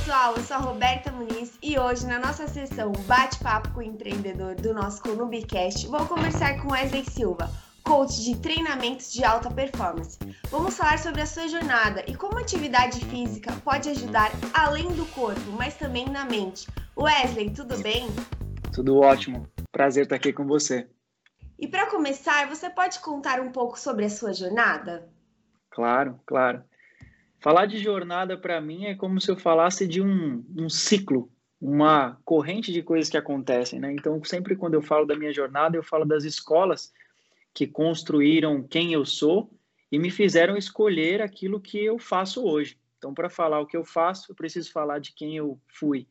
pessoal, eu sou a Roberta Muniz e hoje na nossa sessão Bate-Papo com o Empreendedor do nosso Conubicast, vou conversar com Wesley Silva, coach de treinamentos de alta performance. Vamos falar sobre a sua jornada e como a atividade física pode ajudar além do corpo, mas também na mente. Wesley, tudo bem? Tudo ótimo. Prazer estar aqui com você. E para começar, você pode contar um pouco sobre a sua jornada? Claro, claro. Falar de jornada para mim é como se eu falasse de um, um ciclo, uma corrente de coisas que acontecem, né? Então, sempre quando eu falo da minha jornada, eu falo das escolas que construíram quem eu sou e me fizeram escolher aquilo que eu faço hoje. Então, para falar o que eu faço, eu preciso falar de quem eu fui.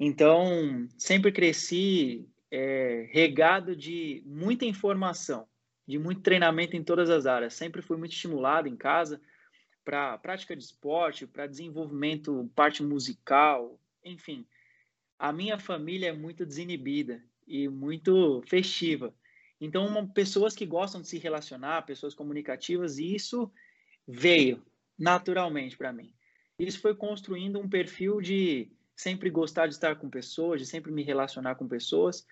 Então, sempre cresci é, regado de muita informação, de muito treinamento em todas as áreas. Sempre fui muito estimulado em casa para prática de esporte, para desenvolvimento, parte musical, enfim. A minha família é muito desinibida e muito festiva. Então, uma, pessoas que gostam de se relacionar, pessoas comunicativas, e isso veio naturalmente para mim. Isso foi construindo um perfil de sempre gostar de estar com pessoas, de sempre me relacionar com pessoas.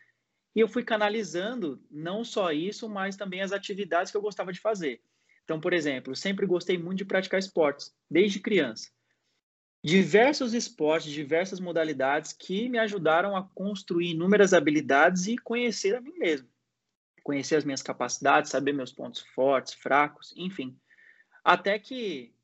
E eu fui canalizando não só isso, mas também as atividades que eu gostava de fazer. Então, por exemplo, sempre gostei muito de praticar esportes, desde criança. Diversos esportes, diversas modalidades que me ajudaram a construir inúmeras habilidades e conhecer a mim mesmo. Conhecer as minhas capacidades, saber meus pontos fortes, fracos, enfim. Até que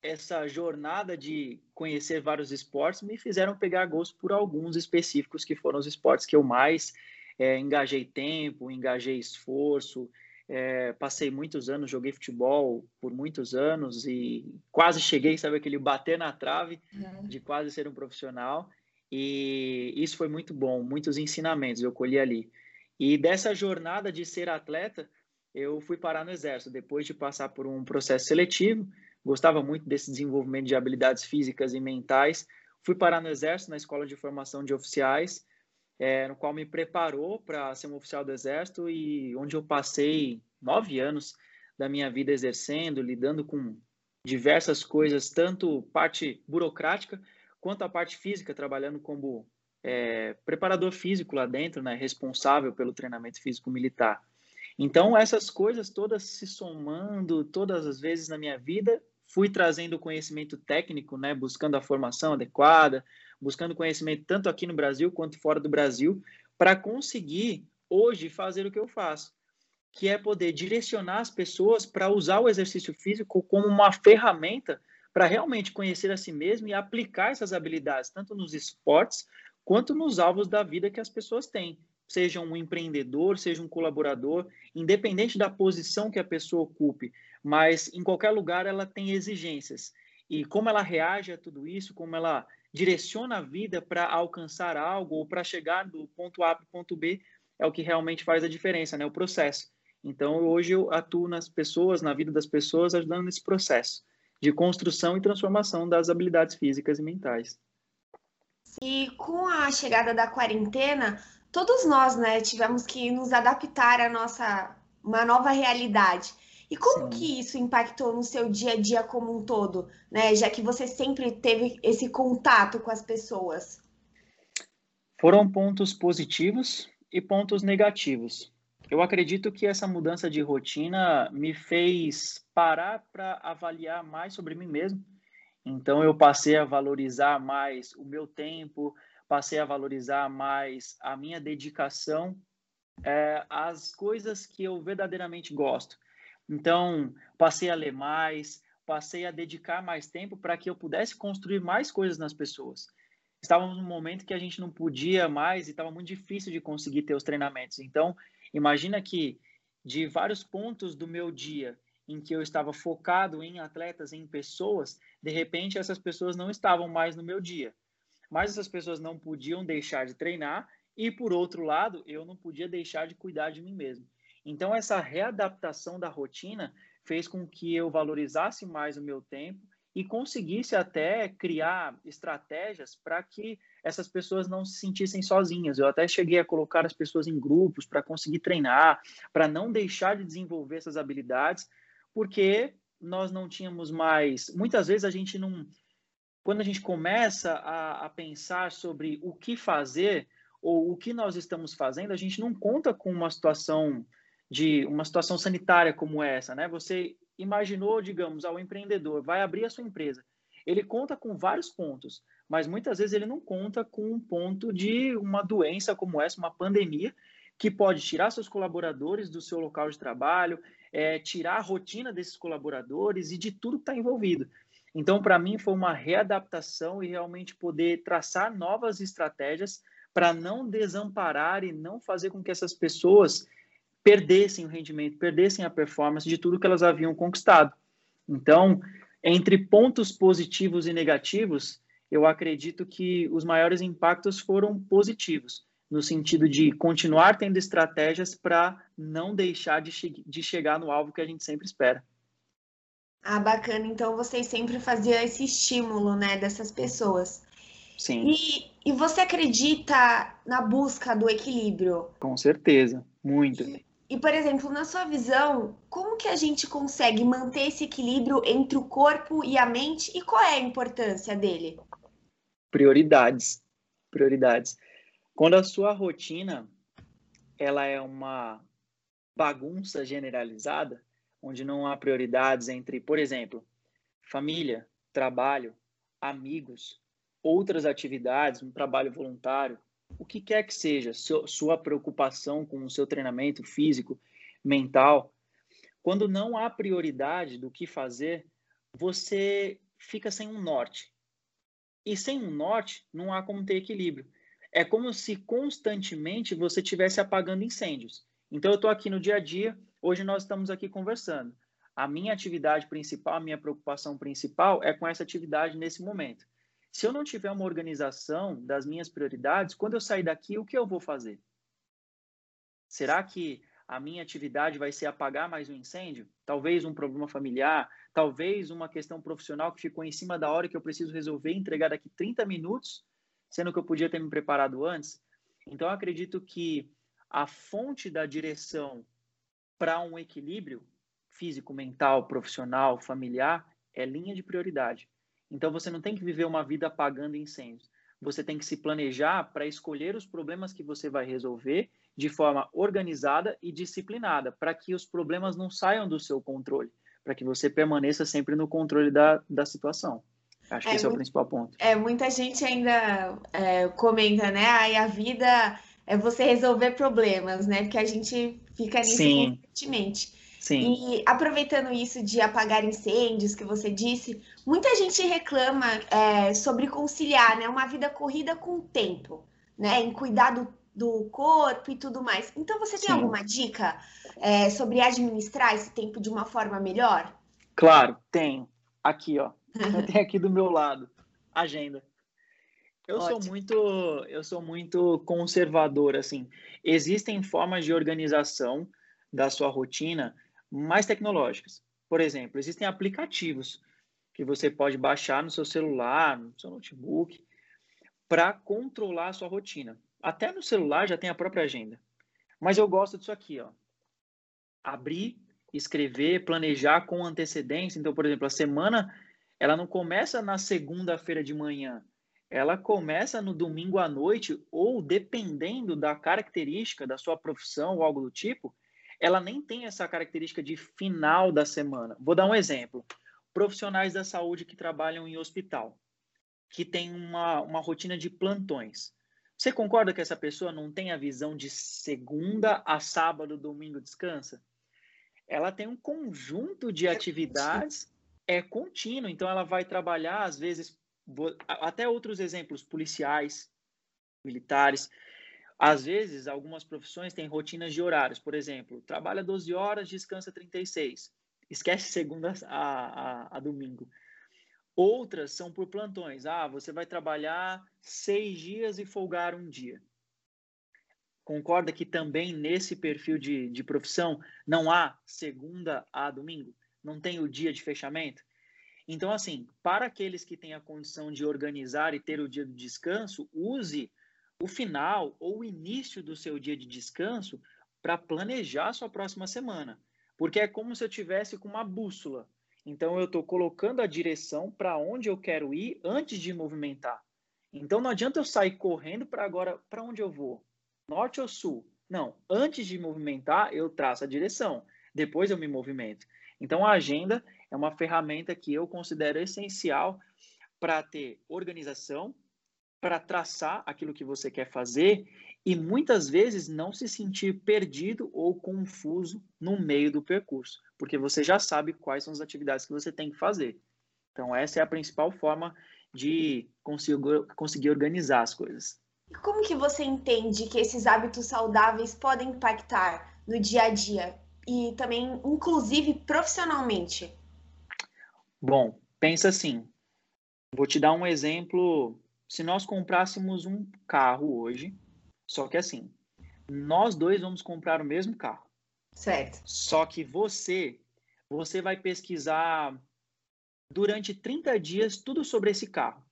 essa jornada de conhecer vários esportes me fizeram pegar gosto por alguns específicos que foram os esportes que eu mais é, engajei tempo, engajei esforço, é, passei muitos anos, joguei futebol por muitos anos e quase cheguei, sabe, aquele bater na trave uhum. de quase ser um profissional. E isso foi muito bom, muitos ensinamentos eu colhi ali. E dessa jornada de ser atleta, eu fui parar no Exército, depois de passar por um processo seletivo. Gostava muito desse desenvolvimento de habilidades físicas e mentais. Fui parar no Exército, na Escola de Formação de Oficiais, é, no qual me preparou para ser um oficial do Exército e onde eu passei nove anos da minha vida exercendo, lidando com diversas coisas, tanto parte burocrática quanto a parte física, trabalhando como é, preparador físico lá dentro, né, responsável pelo treinamento físico militar. Então, essas coisas todas se somando todas as vezes na minha vida, fui trazendo conhecimento técnico, né, buscando a formação adequada, buscando conhecimento tanto aqui no Brasil quanto fora do Brasil, para conseguir hoje fazer o que eu faço, que é poder direcionar as pessoas para usar o exercício físico como uma ferramenta para realmente conhecer a si mesmo e aplicar essas habilidades, tanto nos esportes quanto nos alvos da vida que as pessoas têm. Seja um empreendedor, seja um colaborador, independente da posição que a pessoa ocupe, mas em qualquer lugar ela tem exigências. E como ela reage a tudo isso, como ela direciona a vida para alcançar algo ou para chegar do ponto A para o ponto B, é o que realmente faz a diferença, né? O processo. Então, hoje eu atuo nas pessoas, na vida das pessoas, ajudando nesse processo de construção e transformação das habilidades físicas e mentais. E com a chegada da quarentena, todos nós, né, tivemos que nos adaptar à nossa uma nova realidade. E como Sim. que isso impactou no seu dia a dia como um todo, né? Já que você sempre teve esse contato com as pessoas. Foram pontos positivos e pontos negativos. Eu acredito que essa mudança de rotina me fez parar para avaliar mais sobre mim mesmo. Então eu passei a valorizar mais o meu tempo, passei a valorizar mais a minha dedicação é, às coisas que eu verdadeiramente gosto. Então, passei a ler mais, passei a dedicar mais tempo para que eu pudesse construir mais coisas nas pessoas. Estávamos num momento que a gente não podia mais e estava muito difícil de conseguir ter os treinamentos. Então, imagina que de vários pontos do meu dia em que eu estava focado em atletas, em pessoas, de repente essas pessoas não estavam mais no meu dia. Mas essas pessoas não podiam deixar de treinar e, por outro lado, eu não podia deixar de cuidar de mim mesmo. Então, essa readaptação da rotina fez com que eu valorizasse mais o meu tempo e conseguisse até criar estratégias para que essas pessoas não se sentissem sozinhas. Eu até cheguei a colocar as pessoas em grupos para conseguir treinar, para não deixar de desenvolver essas habilidades, porque nós não tínhamos mais. Muitas vezes a gente não quando a gente começa a, a pensar sobre o que fazer ou o que nós estamos fazendo, a gente não conta com uma situação de uma situação sanitária como essa, né? Você imaginou, digamos, ao empreendedor vai abrir a sua empresa, ele conta com vários pontos, mas muitas vezes ele não conta com um ponto de uma doença como essa, uma pandemia, que pode tirar seus colaboradores do seu local de trabalho, é, tirar a rotina desses colaboradores e de tudo que está envolvido. Então, para mim, foi uma readaptação e realmente poder traçar novas estratégias para não desamparar e não fazer com que essas pessoas perdessem o rendimento, perdessem a performance de tudo que elas haviam conquistado. Então, entre pontos positivos e negativos, eu acredito que os maiores impactos foram positivos, no sentido de continuar tendo estratégias para não deixar de, che de chegar no alvo que a gente sempre espera. Ah, bacana. Então vocês sempre faziam esse estímulo, né, dessas pessoas. Sim. E, e você acredita na busca do equilíbrio? Com certeza, muito. E, e, por exemplo, na sua visão, como que a gente consegue manter esse equilíbrio entre o corpo e a mente e qual é a importância dele? Prioridades. Prioridades. Quando a sua rotina ela é uma bagunça generalizada, onde não há prioridades entre, por exemplo, família, trabalho, amigos, outras atividades, um trabalho voluntário, o que quer que seja, sua preocupação com o seu treinamento físico, mental, quando não há prioridade do que fazer, você fica sem um norte. E sem um norte, não há como ter equilíbrio. É como se constantemente você estivesse apagando incêndios. Então, eu estou aqui no dia a dia, hoje nós estamos aqui conversando. A minha atividade principal, a minha preocupação principal é com essa atividade nesse momento. Se eu não tiver uma organização das minhas prioridades, quando eu sair daqui, o que eu vou fazer? Será que a minha atividade vai ser apagar mais um incêndio? Talvez um problema familiar, talvez uma questão profissional que ficou em cima da hora que eu preciso resolver e entregar daqui 30 minutos, sendo que eu podia ter me preparado antes. Então, eu acredito que a fonte da direção para um equilíbrio físico, mental, profissional, familiar é linha de prioridade. Então você não tem que viver uma vida apagando incêndios. Você tem que se planejar para escolher os problemas que você vai resolver de forma organizada e disciplinada, para que os problemas não saiam do seu controle, para que você permaneça sempre no controle da, da situação. Acho que é esse muito, é o principal ponto. É, muita gente ainda é, comenta, né? Ai, a vida é você resolver problemas, né? Porque a gente fica nisso Sim. constantemente. Sim. E aproveitando isso de apagar incêndios que você disse, muita gente reclama é, sobre conciliar né, uma vida corrida com o tempo, né? Em cuidar do, do corpo e tudo mais. Então, você tem Sim. alguma dica é, sobre administrar esse tempo de uma forma melhor? Claro, tenho. Aqui, ó. Eu tenho aqui do meu lado. Agenda. Eu Ótimo. sou muito, eu sou muito conservador, assim. Existem formas de organização da sua rotina mais tecnológicas. Por exemplo, existem aplicativos que você pode baixar no seu celular, no seu notebook, para controlar a sua rotina. Até no celular já tem a própria agenda. Mas eu gosto disso aqui, ó. Abrir, escrever, planejar com antecedência. Então, por exemplo, a semana ela não começa na segunda-feira de manhã. Ela começa no domingo à noite ou dependendo da característica da sua profissão ou algo do tipo, ela nem tem essa característica de final da semana. Vou dar um exemplo. Profissionais da saúde que trabalham em hospital, que tem uma, uma rotina de plantões. Você concorda que essa pessoa não tem a visão de segunda a sábado, domingo descansa? Ela tem um conjunto de é atividades, é contínuo, então ela vai trabalhar, às vezes, até outros exemplos, policiais, militares, às vezes, algumas profissões têm rotinas de horários. Por exemplo, trabalha 12 horas, descansa 36. Esquece segunda a, a, a domingo. Outras são por plantões. Ah, você vai trabalhar seis dias e folgar um dia. Concorda que também nesse perfil de, de profissão não há segunda a domingo? Não tem o dia de fechamento? Então, assim, para aqueles que têm a condição de organizar e ter o dia do descanso, use o final ou o início do seu dia de descanso para planejar a sua próxima semana. Porque é como se eu tivesse com uma bússola. Então eu estou colocando a direção para onde eu quero ir antes de movimentar. Então não adianta eu sair correndo para agora para onde eu vou, norte ou sul. Não, antes de movimentar eu traço a direção, depois eu me movimento. Então a agenda é uma ferramenta que eu considero essencial para ter organização, para traçar aquilo que você quer fazer e muitas vezes não se sentir perdido ou confuso no meio do percurso, porque você já sabe quais são as atividades que você tem que fazer. Então, essa é a principal forma de conseguir, conseguir organizar as coisas. E como que você entende que esses hábitos saudáveis podem impactar no dia a dia e também, inclusive, profissionalmente? Bom, pensa assim. Vou te dar um exemplo. Se nós comprássemos um carro hoje, só que assim, nós dois vamos comprar o mesmo carro. Certo. Só que você, você vai pesquisar durante 30 dias tudo sobre esse carro.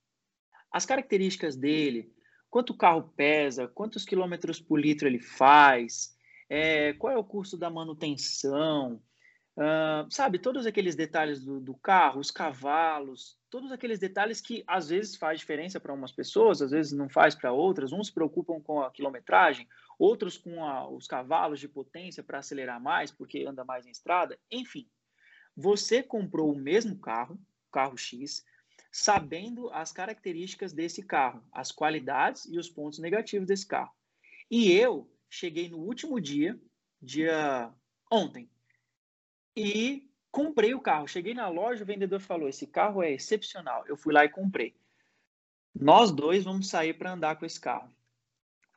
As características dele, quanto o carro pesa, quantos quilômetros por litro ele faz, é, qual é o custo da manutenção, uh, sabe, todos aqueles detalhes do, do, carro, os cavalos, todos aqueles detalhes que às vezes faz diferença para umas pessoas, às vezes não faz para outras. Uns se preocupam com a quilometragem, outros com a, os cavalos de potência para acelerar mais, porque anda mais em estrada. Enfim, você comprou o mesmo carro, carro X, sabendo as características desse carro, as qualidades e os pontos negativos desse carro. E eu cheguei no último dia, dia ontem, e comprei o carro. Cheguei na loja, o vendedor falou: esse carro é excepcional. Eu fui lá e comprei. Nós dois vamos sair para andar com esse carro.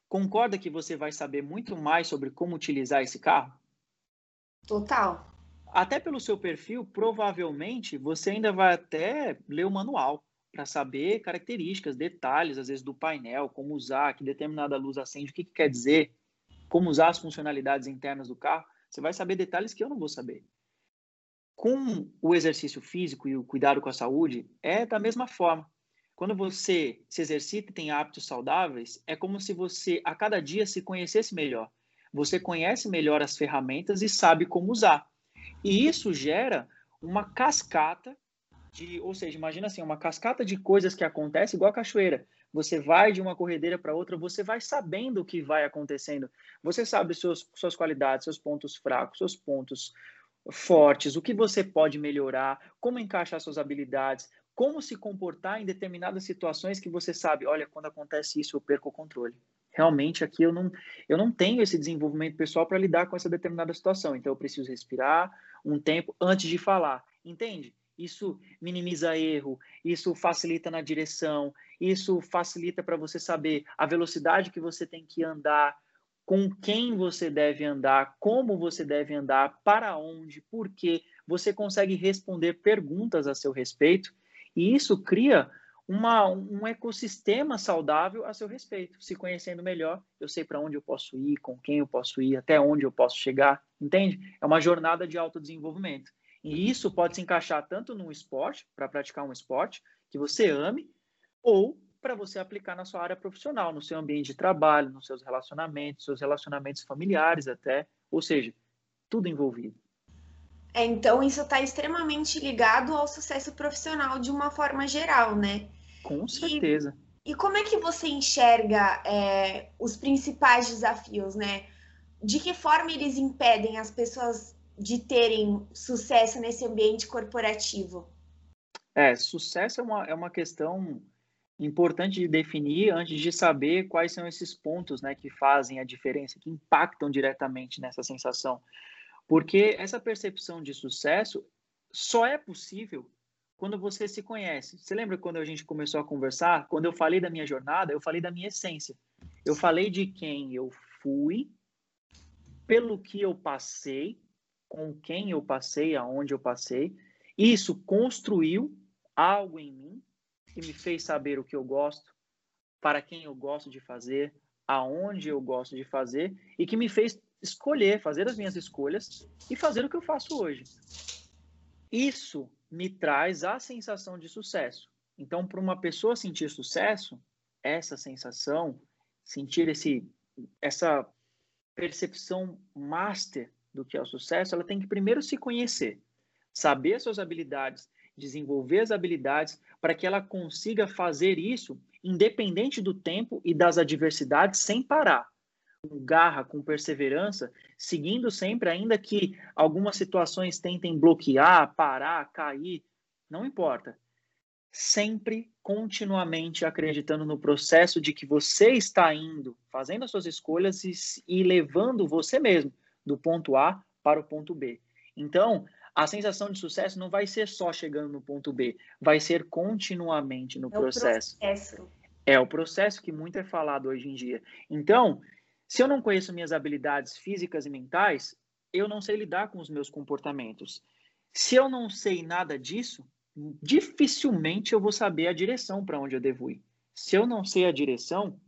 Concorda que você vai saber muito mais sobre como utilizar esse carro? Total. Até pelo seu perfil, provavelmente você ainda vai até ler o manual para saber características, detalhes, às vezes do painel, como usar, que determinada luz acende, o que, que quer dizer, como usar as funcionalidades internas do carro. Você vai saber detalhes que eu não vou saber com o exercício físico e o cuidado com a saúde é da mesma forma. Quando você se exercita e tem hábitos saudáveis, é como se você a cada dia se conhecesse melhor. Você conhece melhor as ferramentas e sabe como usar. E isso gera uma cascata de, ou seja, imagina assim, uma cascata de coisas que acontecem igual a cachoeira. Você vai de uma corredeira para outra, você vai sabendo o que vai acontecendo. Você sabe suas, suas qualidades, seus pontos fracos, seus pontos fortes, o que você pode melhorar, como encaixar suas habilidades, como se comportar em determinadas situações que você sabe, olha, quando acontece isso eu perco o controle. Realmente aqui eu não, eu não tenho esse desenvolvimento pessoal para lidar com essa determinada situação, então eu preciso respirar um tempo antes de falar, entende? Isso minimiza erro, isso facilita na direção, isso facilita para você saber a velocidade que você tem que andar, com quem você deve andar, como você deve andar, para onde, por quê. Você consegue responder perguntas a seu respeito e isso cria uma, um ecossistema saudável a seu respeito. Se conhecendo melhor, eu sei para onde eu posso ir, com quem eu posso ir, até onde eu posso chegar, entende? É uma jornada de autodesenvolvimento. E isso pode se encaixar tanto num esporte, para praticar um esporte que você ame, ou para você aplicar na sua área profissional, no seu ambiente de trabalho, nos seus relacionamentos, seus relacionamentos familiares até, ou seja, tudo envolvido. É, então isso está extremamente ligado ao sucesso profissional de uma forma geral, né? Com certeza. E, e como é que você enxerga é, os principais desafios, né? De que forma eles impedem as pessoas de terem sucesso nesse ambiente corporativo? É, sucesso é uma, é uma questão importante de definir antes de saber quais são esses pontos né, que fazem a diferença, que impactam diretamente nessa sensação. Porque essa percepção de sucesso só é possível quando você se conhece. Você lembra quando a gente começou a conversar? Quando eu falei da minha jornada, eu falei da minha essência. Eu falei de quem eu fui, pelo que eu passei, com quem eu passei, aonde eu passei. Isso construiu algo em mim que me fez saber o que eu gosto, para quem eu gosto de fazer, aonde eu gosto de fazer e que me fez escolher, fazer as minhas escolhas e fazer o que eu faço hoje. Isso me traz a sensação de sucesso. Então, para uma pessoa sentir sucesso, essa sensação, sentir esse, essa percepção master do que é o sucesso, ela tem que primeiro se conhecer, saber as suas habilidades, desenvolver as habilidades para que ela consiga fazer isso independente do tempo e das adversidades sem parar. Com garra, com perseverança, seguindo sempre, ainda que algumas situações tentem bloquear, parar, cair, não importa. Sempre, continuamente acreditando no processo de que você está indo, fazendo as suas escolhas e, e levando você mesmo do ponto A para o ponto B. Então, a sensação de sucesso não vai ser só chegando no ponto B, vai ser continuamente no é processo. Processo. É o processo que muito é falado hoje em dia. Então, se eu não conheço minhas habilidades físicas e mentais, eu não sei lidar com os meus comportamentos. Se eu não sei nada disso, dificilmente eu vou saber a direção para onde eu devo ir. Se eu não sei a direção,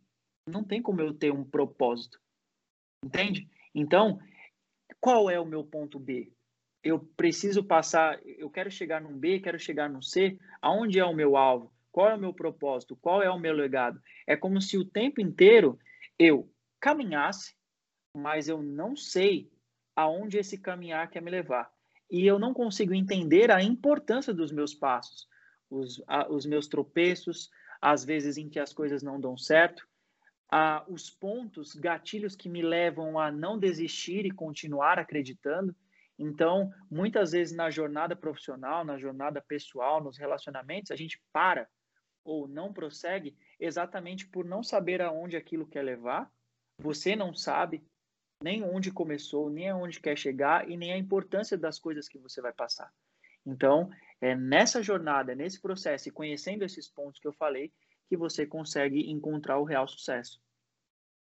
não tem como eu ter um propósito. Entende? Então, qual é o meu ponto B? Eu preciso passar, eu quero chegar num B, quero chegar num C, aonde é o meu alvo? Qual é o meu propósito? Qual é o meu legado? É como se o tempo inteiro eu caminhasse, mas eu não sei aonde esse caminhar quer me levar. E eu não consigo entender a importância dos meus passos, os, a, os meus tropeços, às vezes em que as coisas não dão certo, a, os pontos, gatilhos que me levam a não desistir e continuar acreditando. Então, muitas vezes na jornada profissional, na jornada pessoal, nos relacionamentos, a gente para ou não prossegue exatamente por não saber aonde aquilo quer levar. Você não sabe nem onde começou, nem aonde quer chegar e nem a importância das coisas que você vai passar. Então, é nessa jornada, nesse processo e conhecendo esses pontos que eu falei, que você consegue encontrar o real sucesso.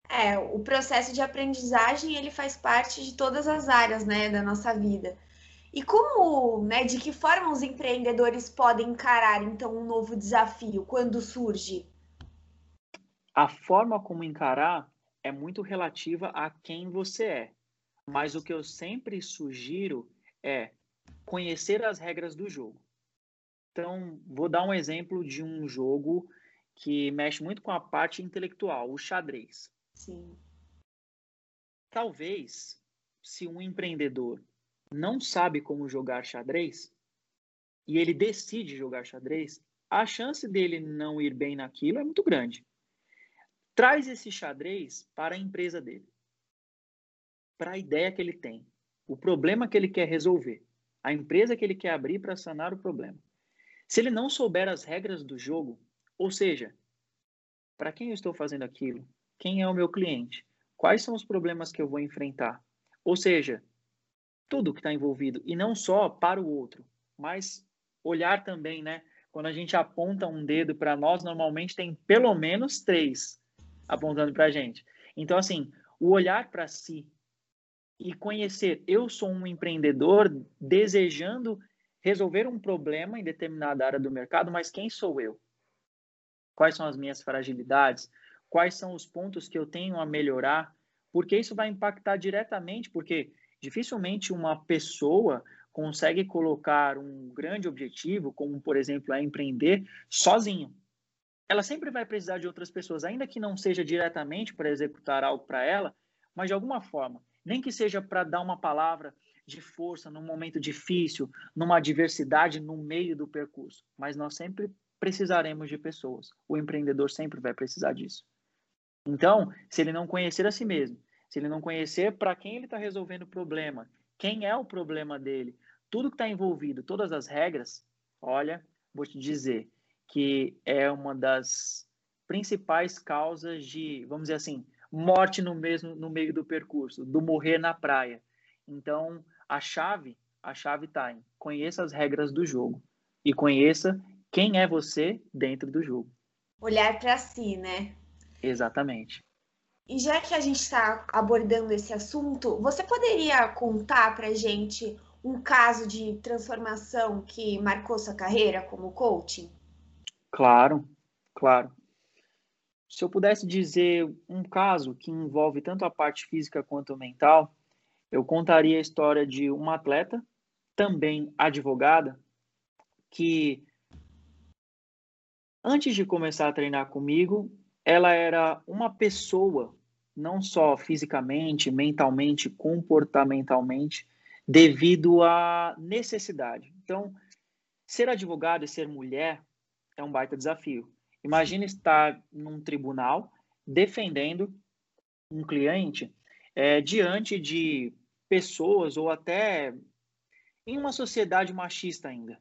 É, o processo de aprendizagem ele faz parte de todas as áreas, né, da nossa vida. E como, né, de que forma os empreendedores podem encarar então um novo desafio quando surge? A forma como encarar é muito relativa a quem você é. Mas o que eu sempre sugiro é conhecer as regras do jogo. Então, vou dar um exemplo de um jogo que mexe muito com a parte intelectual, o xadrez. Sim. Talvez, se um empreendedor não sabe como jogar xadrez e ele decide jogar xadrez, a chance dele não ir bem naquilo é muito grande. Traz esse xadrez para a empresa dele, para a ideia que ele tem, o problema que ele quer resolver, a empresa que ele quer abrir para sanar o problema. Se ele não souber as regras do jogo, ou seja, para quem eu estou fazendo aquilo, quem é o meu cliente, quais são os problemas que eu vou enfrentar. Ou seja, tudo que está envolvido, e não só para o outro, mas olhar também, né? Quando a gente aponta um dedo para nós, normalmente tem pelo menos três apontando para a gente. Então, assim, o olhar para si e conhecer, eu sou um empreendedor desejando resolver um problema em determinada área do mercado, mas quem sou eu? Quais são as minhas fragilidades? Quais são os pontos que eu tenho a melhorar, porque isso vai impactar diretamente, porque dificilmente uma pessoa consegue colocar um grande objetivo, como por exemplo é empreender, sozinho. Ela sempre vai precisar de outras pessoas, ainda que não seja diretamente para executar algo para ela, mas de alguma forma, nem que seja para dar uma palavra de força num momento difícil, numa adversidade no meio do percurso, mas nós sempre precisaremos de pessoas. O empreendedor sempre vai precisar disso. Então, se ele não conhecer a si mesmo, se ele não conhecer para quem ele está resolvendo o problema, quem é o problema dele, tudo que está envolvido, todas as regras, olha, vou te dizer que é uma das principais causas de, vamos dizer assim, morte no mesmo no meio do percurso, do morrer na praia. Então, a chave, a chave está em conheça as regras do jogo e conheça quem é você dentro do jogo. Olhar para si, né? Exatamente. E já que a gente está abordando esse assunto, você poderia contar para gente um caso de transformação que marcou sua carreira como coaching? Claro, claro. Se eu pudesse dizer um caso que envolve tanto a parte física quanto mental, eu contaria a história de uma atleta, também advogada, que antes de começar a treinar comigo, ela era uma pessoa, não só fisicamente, mentalmente, comportamentalmente, devido à necessidade. Então, ser advogado e ser mulher é um baita desafio. Imagina estar num tribunal defendendo um cliente é, diante de pessoas ou até em uma sociedade machista ainda.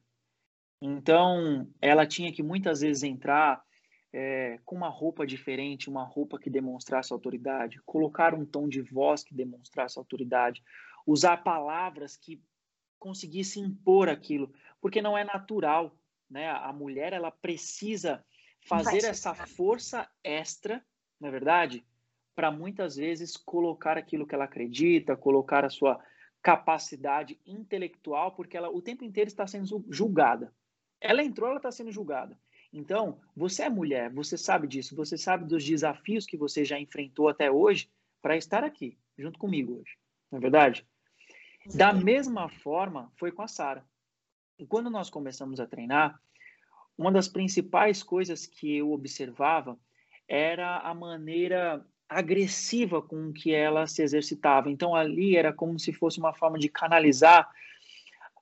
Então, ela tinha que muitas vezes entrar é, com uma roupa diferente, uma roupa que demonstrasse autoridade, colocar um tom de voz que demonstrasse autoridade, usar palavras que conseguisse impor aquilo, porque não é natural, né? A mulher ela precisa fazer essa força extra, na é verdade, para muitas vezes colocar aquilo que ela acredita, colocar a sua capacidade intelectual, porque ela o tempo inteiro está sendo julgada. Ela entrou, ela está sendo julgada. Então, você é mulher, você sabe disso, você sabe dos desafios que você já enfrentou até hoje para estar aqui, junto comigo hoje. Não é verdade? Da mesma forma, foi com a Sara. E quando nós começamos a treinar, uma das principais coisas que eu observava era a maneira agressiva com que ela se exercitava. Então ali era como se fosse uma forma de canalizar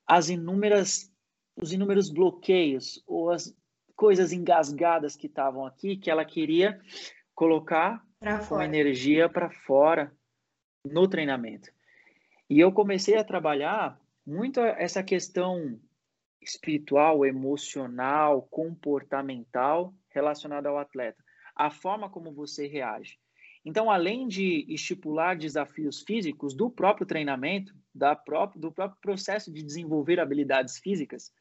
as inúmeras os inúmeros bloqueios ou as coisas engasgadas que estavam aqui que ela queria colocar com energia para fora no treinamento. E eu comecei a trabalhar muito essa questão espiritual, emocional, comportamental relacionada ao atleta, a forma como você reage. Então, além de estipular desafios físicos do próprio treinamento, da próprio, do próprio processo de desenvolver habilidades físicas,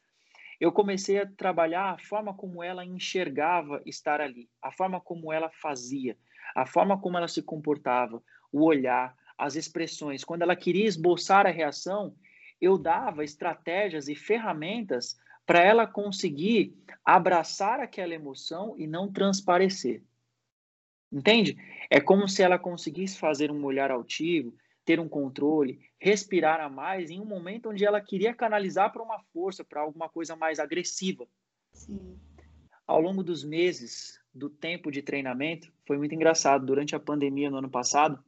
eu comecei a trabalhar a forma como ela enxergava estar ali, a forma como ela fazia, a forma como ela se comportava, o olhar, as expressões. Quando ela queria esboçar a reação, eu dava estratégias e ferramentas para ela conseguir abraçar aquela emoção e não transparecer. Entende? É como se ela conseguisse fazer um olhar altivo, ter um controle, respirar a mais em um momento onde ela queria canalizar para uma força, para alguma coisa mais agressiva. Sim. Ao longo dos meses do tempo de treinamento, foi muito engraçado. Durante a pandemia no ano passado,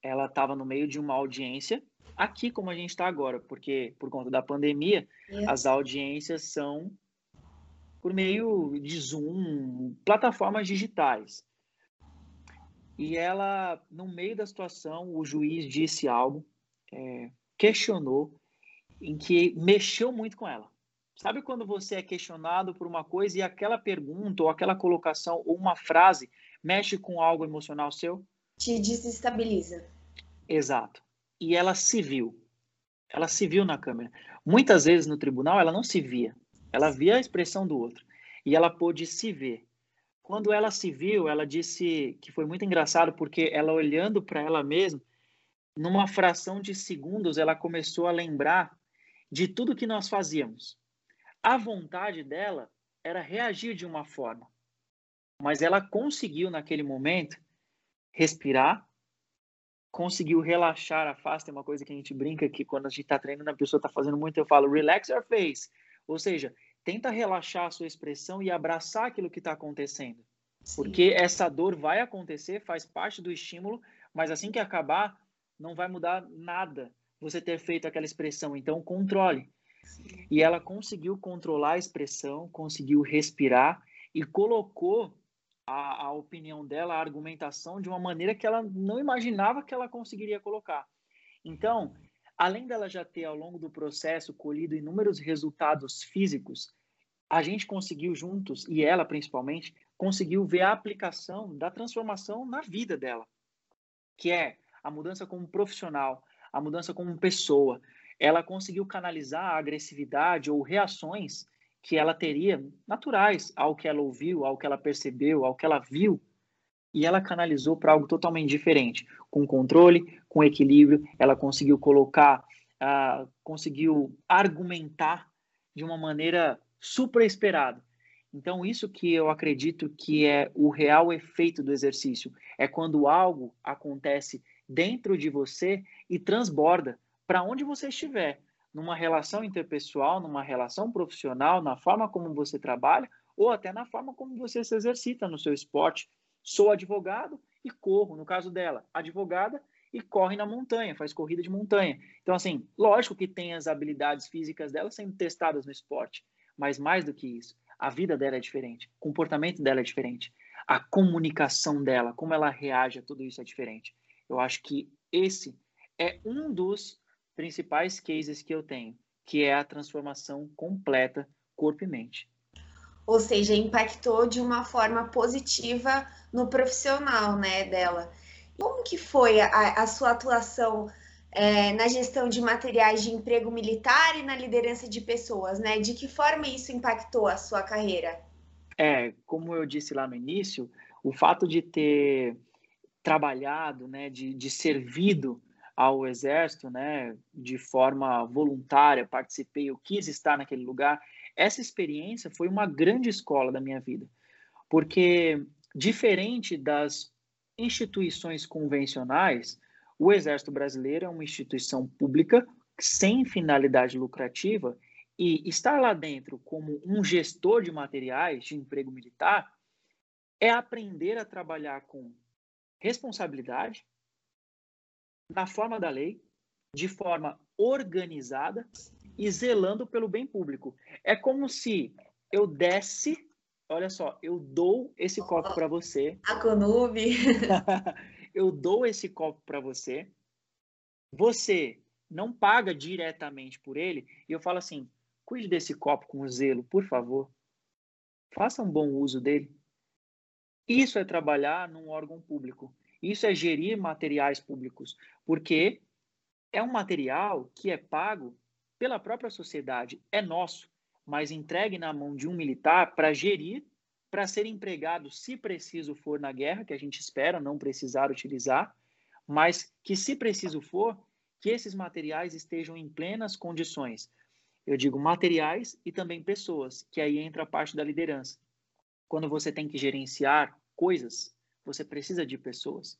ela estava no meio de uma audiência, aqui como a gente está agora, porque por conta da pandemia, yes. as audiências são por meio de Zoom, plataformas digitais. E ela, no meio da situação, o juiz disse algo, é, questionou, em que mexeu muito com ela. Sabe quando você é questionado por uma coisa e aquela pergunta, ou aquela colocação, ou uma frase mexe com algo emocional seu? Te desestabiliza. Exato. E ela se viu. Ela se viu na câmera. Muitas vezes no tribunal ela não se via. Ela via a expressão do outro. E ela pôde se ver. Quando ela se viu, ela disse que foi muito engraçado porque ela olhando para ela mesma, numa fração de segundos, ela começou a lembrar de tudo que nós fazíamos. A vontade dela era reagir de uma forma, mas ela conseguiu naquele momento respirar, conseguiu relaxar a face. Tem uma coisa que a gente brinca que quando a gente está treinando, a pessoa está fazendo muito, eu falo relax your face, ou seja, tenta relaxar a sua expressão e abraçar aquilo que está acontecendo. Sim. Porque essa dor vai acontecer, faz parte do estímulo, mas assim que acabar, não vai mudar nada você ter feito aquela expressão. Então, controle. Sim. E ela conseguiu controlar a expressão, conseguiu respirar e colocou a, a opinião dela, a argumentação, de uma maneira que ela não imaginava que ela conseguiria colocar. Então, além dela já ter ao longo do processo colhido inúmeros resultados físicos, a gente conseguiu juntos, e ela principalmente, conseguiu ver a aplicação da transformação na vida dela, que é a mudança como profissional, a mudança como pessoa. Ela conseguiu canalizar a agressividade ou reações que ela teria naturais ao que ela ouviu, ao que ela percebeu, ao que ela viu e ela canalizou para algo totalmente diferente, com controle, com equilíbrio, ela conseguiu colocar, uh, conseguiu argumentar de uma maneira super esperada. Então, isso que eu acredito que é o real efeito do exercício, é quando algo acontece dentro de você e transborda para onde você estiver, numa relação interpessoal, numa relação profissional, na forma como você trabalha, ou até na forma como você se exercita no seu esporte, sou advogado e corro, no caso dela, advogada e corre na montanha, faz corrida de montanha. Então, assim, lógico que tem as habilidades físicas dela sendo testadas no esporte, mas mais do que isso, a vida dela é diferente, o comportamento dela é diferente, a comunicação dela, como ela reage a tudo isso é diferente. Eu acho que esse é um dos principais cases que eu tenho, que é a transformação completa corpo e mente. Ou seja, impactou de uma forma positiva no profissional, né, dela. Como que foi a, a sua atuação é, na gestão de materiais de emprego militar e na liderança de pessoas, né? De que forma isso impactou a sua carreira? É, como eu disse lá no início, o fato de ter trabalhado, né, de, de servido ao exército, né, de forma voluntária, participei, eu quis estar naquele lugar. Essa experiência foi uma grande escola da minha vida, porque diferente das instituições convencionais, o Exército Brasileiro é uma instituição pública sem finalidade lucrativa e estar lá dentro como um gestor de materiais de emprego militar é aprender a trabalhar com responsabilidade, na forma da lei, de forma organizada e zelando pelo bem público. É como se eu desse olha só, eu dou esse copo para você. A Conube. eu dou esse copo para você. Você não paga diretamente por ele. E eu falo assim: cuide desse copo com zelo, por favor. Faça um bom uso dele. Isso é trabalhar num órgão público. Isso é gerir materiais públicos. Porque é um material que é pago pela própria sociedade. É nosso mas entregue na mão de um militar para gerir, para ser empregado, se preciso for, na guerra, que a gente espera não precisar utilizar, mas que, se preciso for, que esses materiais estejam em plenas condições. Eu digo materiais e também pessoas, que aí entra a parte da liderança. Quando você tem que gerenciar coisas, você precisa de pessoas.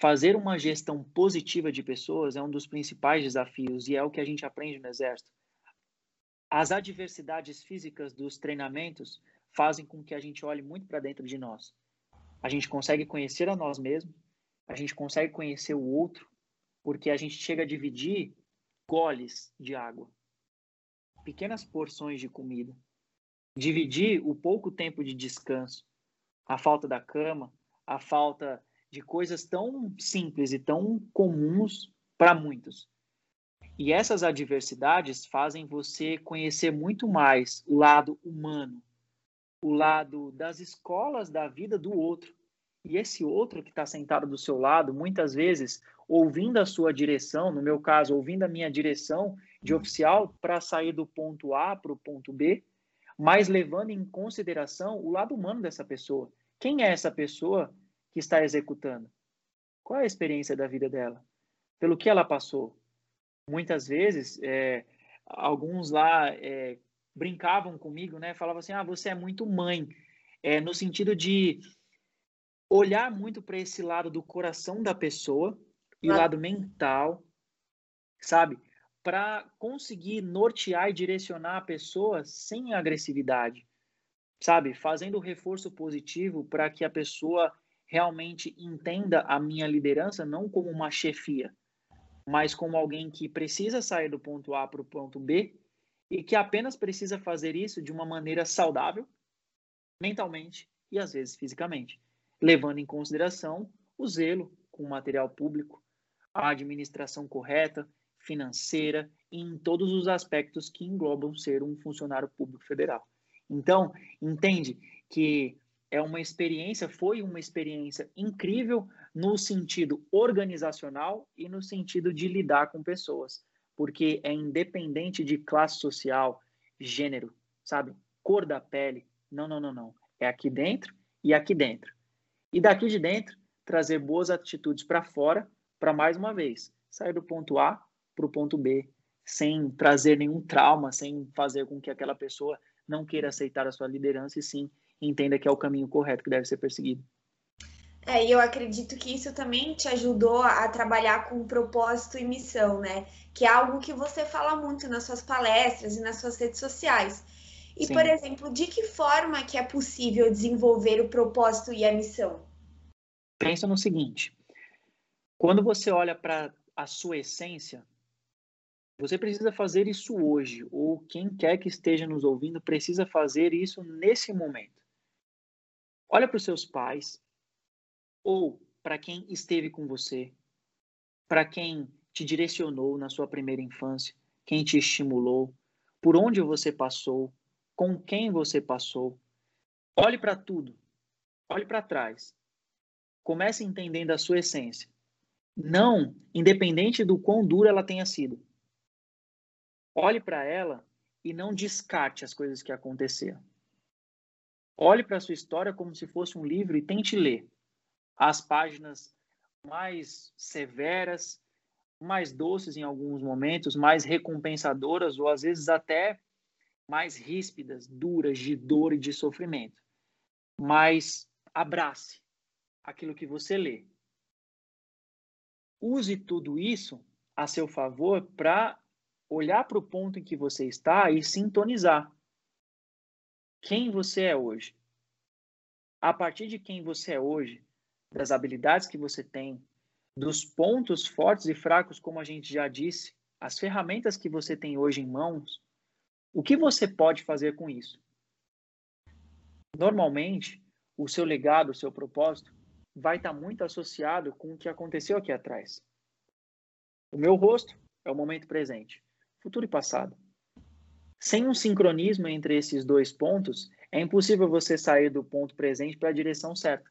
Fazer uma gestão positiva de pessoas é um dos principais desafios e é o que a gente aprende no Exército. As adversidades físicas dos treinamentos fazem com que a gente olhe muito para dentro de nós. A gente consegue conhecer a nós mesmos, a gente consegue conhecer o outro, porque a gente chega a dividir goles de água, pequenas porções de comida, dividir o pouco tempo de descanso, a falta da cama, a falta de coisas tão simples e tão comuns para muitos. E essas adversidades fazem você conhecer muito mais o lado humano, o lado das escolas da vida do outro. E esse outro que está sentado do seu lado, muitas vezes ouvindo a sua direção, no meu caso, ouvindo a minha direção de oficial para sair do ponto A para o ponto B, mas levando em consideração o lado humano dessa pessoa. Quem é essa pessoa que está executando? Qual é a experiência da vida dela? Pelo que ela passou? muitas vezes, é, alguns lá é, brincavam comigo, né? Falavam assim, ah, você é muito mãe, é, no sentido de olhar muito para esse lado do coração da pessoa e o lado mental, sabe? Para conseguir nortear e direcionar a pessoa sem agressividade, sabe? Fazendo reforço positivo para que a pessoa realmente entenda a minha liderança não como uma chefia, mas como alguém que precisa sair do ponto A para o ponto B e que apenas precisa fazer isso de uma maneira saudável, mentalmente e às vezes fisicamente, levando em consideração o zelo com o material público, a administração correta, financeira, em todos os aspectos que englobam ser um funcionário público federal. Então, entende que é uma experiência, foi uma experiência incrível no sentido organizacional e no sentido de lidar com pessoas, porque é independente de classe social, gênero, sabe? Cor da pele. Não, não, não, não. É aqui dentro e aqui dentro. E daqui de dentro, trazer boas atitudes para fora, para mais uma vez, sair do ponto A para o ponto B, sem trazer nenhum trauma, sem fazer com que aquela pessoa não queira aceitar a sua liderança e sim entenda que é o caminho correto que deve ser perseguido. É, e eu acredito que isso também te ajudou a trabalhar com propósito e missão, né? Que é algo que você fala muito nas suas palestras e nas suas redes sociais. E, Sim. por exemplo, de que forma que é possível desenvolver o propósito e a missão? Pensa no seguinte: Quando você olha para a sua essência, você precisa fazer isso hoje, ou quem quer que esteja nos ouvindo precisa fazer isso nesse momento. Olha para os seus pais, ou para quem esteve com você, para quem te direcionou na sua primeira infância, quem te estimulou, por onde você passou, com quem você passou. Olhe para tudo, olhe para trás. Comece entendendo a sua essência. Não, independente do quão dura ela tenha sido. Olhe para ela e não descarte as coisas que aconteceram. Olhe para a sua história como se fosse um livro e tente ler as páginas mais severas, mais doces em alguns momentos, mais recompensadoras ou às vezes até mais ríspidas, duras de dor e de sofrimento. Mas abrace aquilo que você lê. Use tudo isso a seu favor para olhar para o ponto em que você está e sintonizar. Quem você é hoje? A partir de quem você é hoje, das habilidades que você tem, dos pontos fortes e fracos, como a gente já disse, as ferramentas que você tem hoje em mãos, o que você pode fazer com isso? Normalmente, o seu legado, o seu propósito, vai estar muito associado com o que aconteceu aqui atrás. O meu rosto é o momento presente futuro e passado. Sem um sincronismo entre esses dois pontos, é impossível você sair do ponto presente para a direção certa.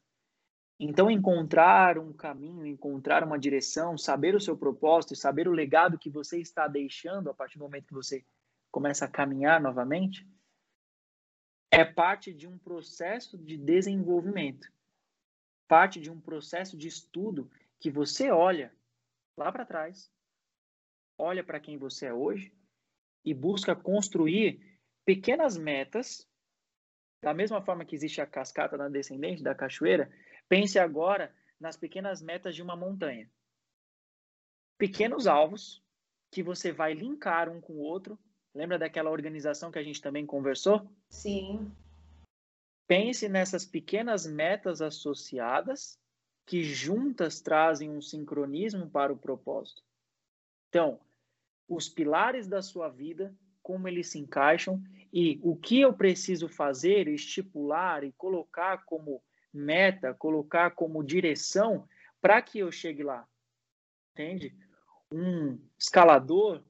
Então, encontrar um caminho, encontrar uma direção, saber o seu propósito, saber o legado que você está deixando a partir do momento que você começa a caminhar novamente, é parte de um processo de desenvolvimento, parte de um processo de estudo que você olha lá para trás olha para quem você é hoje e busca construir pequenas metas, da mesma forma que existe a cascata na descendente da cachoeira, pense agora nas pequenas metas de uma montanha. Pequenos alvos que você vai linkar um com o outro. Lembra daquela organização que a gente também conversou? Sim. Pense nessas pequenas metas associadas que juntas trazem um sincronismo para o propósito. Então, os pilares da sua vida, como eles se encaixam e o que eu preciso fazer, estipular e colocar como meta, colocar como direção para que eu chegue lá. Entende? Um escalador,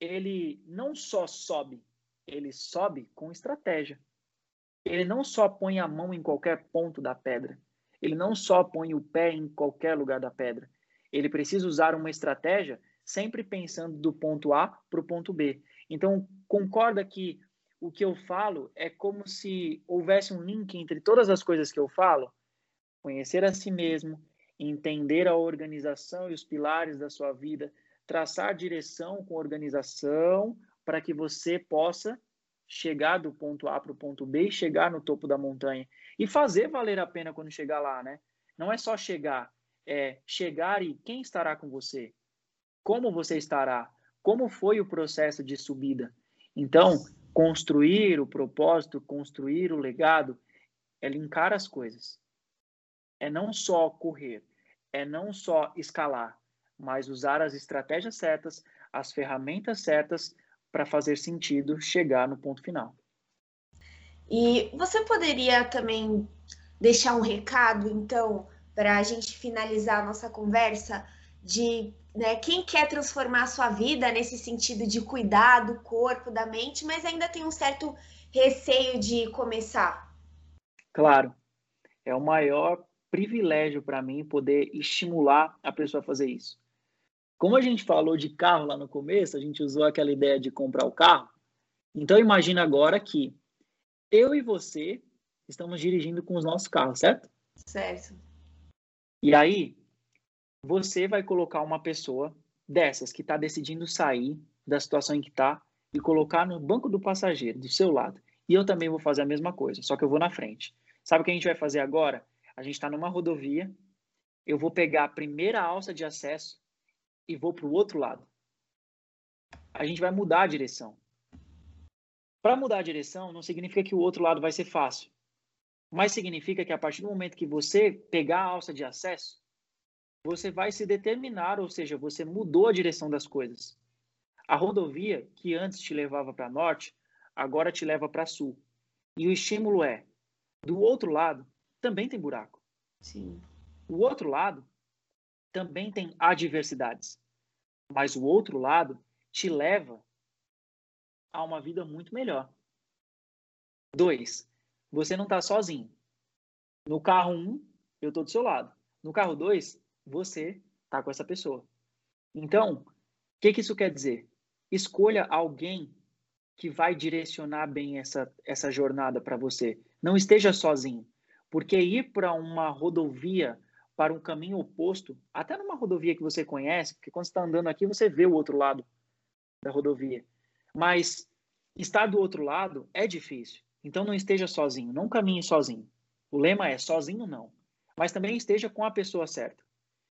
ele não só sobe, ele sobe com estratégia. Ele não só põe a mão em qualquer ponto da pedra. Ele não só põe o pé em qualquer lugar da pedra. Ele precisa usar uma estratégia sempre pensando do ponto A para o ponto B. Então, concorda que o que eu falo é como se houvesse um link entre todas as coisas que eu falo? Conhecer a si mesmo, entender a organização e os pilares da sua vida, traçar direção com organização para que você possa chegar do ponto A para o ponto B e chegar no topo da montanha. E fazer valer a pena quando chegar lá, né? Não é só chegar, é chegar e quem estará com você? Como você estará, como foi o processo de subida. Então, construir o propósito, construir o legado, é linkar as coisas. É não só correr, é não só escalar, mas usar as estratégias certas, as ferramentas certas para fazer sentido chegar no ponto final. E você poderia também deixar um recado, então, para a gente finalizar a nossa conversa, de né, quem quer transformar a sua vida nesse sentido de cuidar do corpo, da mente, mas ainda tem um certo receio de começar? Claro, é o maior privilégio para mim poder estimular a pessoa a fazer isso. Como a gente falou de carro lá no começo, a gente usou aquela ideia de comprar o carro. Então imagina agora que eu e você estamos dirigindo com os nossos carros, certo? Certo. E aí, você vai colocar uma pessoa dessas que está decidindo sair da situação em que está e colocar no banco do passageiro, do seu lado. E eu também vou fazer a mesma coisa, só que eu vou na frente. Sabe o que a gente vai fazer agora? A gente está numa rodovia, eu vou pegar a primeira alça de acesso e vou para o outro lado. A gente vai mudar a direção. Para mudar a direção, não significa que o outro lado vai ser fácil. Mas significa que a partir do momento que você pegar a alça de acesso, você vai se determinar, ou seja, você mudou a direção das coisas. A rodovia, que antes te levava para norte, agora te leva para sul. E o estímulo é: do outro lado também tem buraco. Sim. O outro lado também tem adversidades. Mas o outro lado te leva a uma vida muito melhor. Dois, você não está sozinho. No carro um, eu estou do seu lado. No carro dois, você está com essa pessoa. Então, o que, que isso quer dizer? Escolha alguém que vai direcionar bem essa, essa jornada para você. Não esteja sozinho, porque ir para uma rodovia, para um caminho oposto, até numa rodovia que você conhece, porque quando você está andando aqui, você vê o outro lado da rodovia. Mas estar do outro lado é difícil. Então não esteja sozinho, não caminhe sozinho. O lema é sozinho não, mas também esteja com a pessoa certa.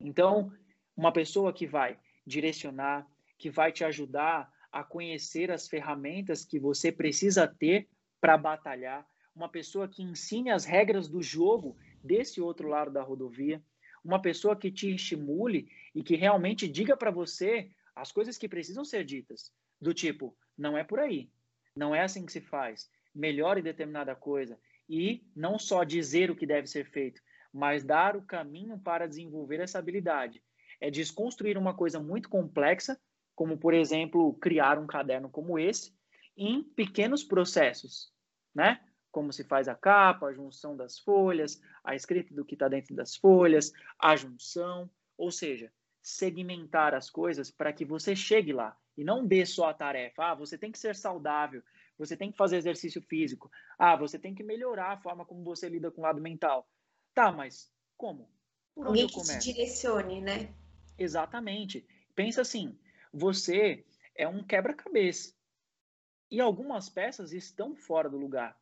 Então, uma pessoa que vai direcionar, que vai te ajudar a conhecer as ferramentas que você precisa ter para batalhar, uma pessoa que ensine as regras do jogo desse outro lado da rodovia, uma pessoa que te estimule e que realmente diga para você as coisas que precisam ser ditas, do tipo, não é por aí, não é assim que se faz, melhore determinada coisa e não só dizer o que deve ser feito, mas dar o caminho para desenvolver essa habilidade. É desconstruir uma coisa muito complexa, como por exemplo, criar um caderno como esse, em pequenos processos, né? Como se faz a capa, a junção das folhas, a escrita do que está dentro das folhas, a junção, ou seja, segmentar as coisas para que você chegue lá e não dê só a tarefa. Ah, você tem que ser saudável, você tem que fazer exercício físico. Ah, você tem que melhorar a forma como você lida com o lado mental. Tá, mas como? Por Alguém que te direcione, né? Exatamente. Pensa assim, você é um quebra-cabeça. E algumas peças estão fora do lugar.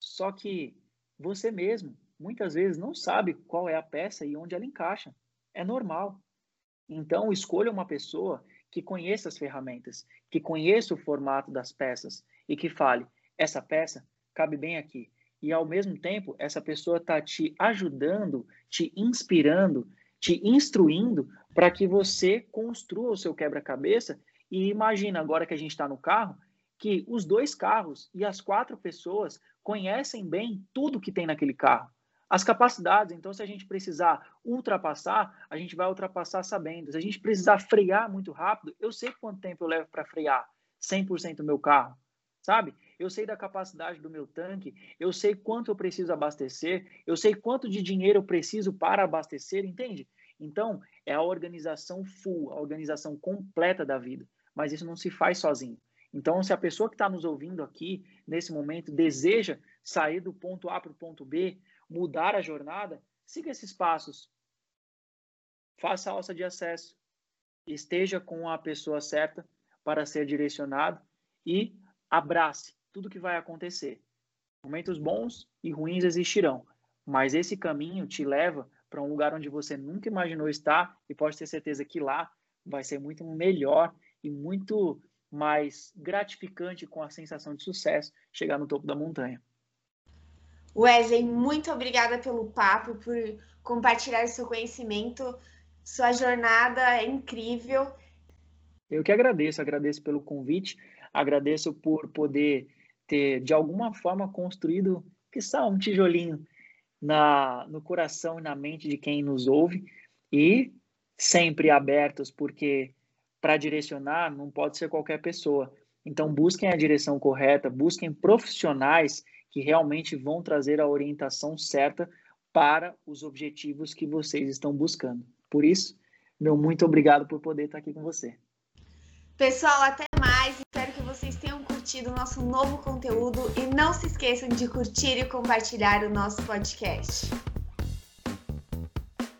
Só que você mesmo, muitas vezes, não sabe qual é a peça e onde ela encaixa. É normal. Então, escolha uma pessoa que conheça as ferramentas, que conheça o formato das peças e que fale: essa peça cabe bem aqui. E ao mesmo tempo, essa pessoa está te ajudando, te inspirando, te instruindo para que você construa o seu quebra-cabeça. E imagina agora que a gente está no carro, que os dois carros e as quatro pessoas conhecem bem tudo que tem naquele carro. As capacidades, então, se a gente precisar ultrapassar, a gente vai ultrapassar sabendo. Se a gente precisar frear muito rápido, eu sei quanto tempo eu levo para frear 100% do meu carro, sabe? Eu sei da capacidade do meu tanque, eu sei quanto eu preciso abastecer, eu sei quanto de dinheiro eu preciso para abastecer, entende? Então, é a organização full, a organização completa da vida. Mas isso não se faz sozinho. Então, se a pessoa que está nos ouvindo aqui, nesse momento, deseja sair do ponto A para o ponto B, mudar a jornada, siga esses passos. Faça a alça de acesso. Esteja com a pessoa certa para ser direcionado e abrace tudo que vai acontecer. Momentos bons e ruins existirão, mas esse caminho te leva para um lugar onde você nunca imaginou estar e pode ter certeza que lá vai ser muito melhor e muito mais gratificante com a sensação de sucesso chegar no topo da montanha. Wesley, muito obrigada pelo papo, por compartilhar seu conhecimento. Sua jornada é incrível. Eu que agradeço, agradeço pelo convite, agradeço por poder ter, de alguma forma, construído, que só um tijolinho na, no coração e na mente de quem nos ouve e sempre abertos, porque para direcionar não pode ser qualquer pessoa. Então, busquem a direção correta, busquem profissionais que realmente vão trazer a orientação certa para os objetivos que vocês estão buscando. Por isso, meu muito obrigado por poder estar aqui com você. Pessoal, até mais. Espero que vocês tenham curtido o nosso novo conteúdo e não se esqueçam de curtir e compartilhar o nosso podcast.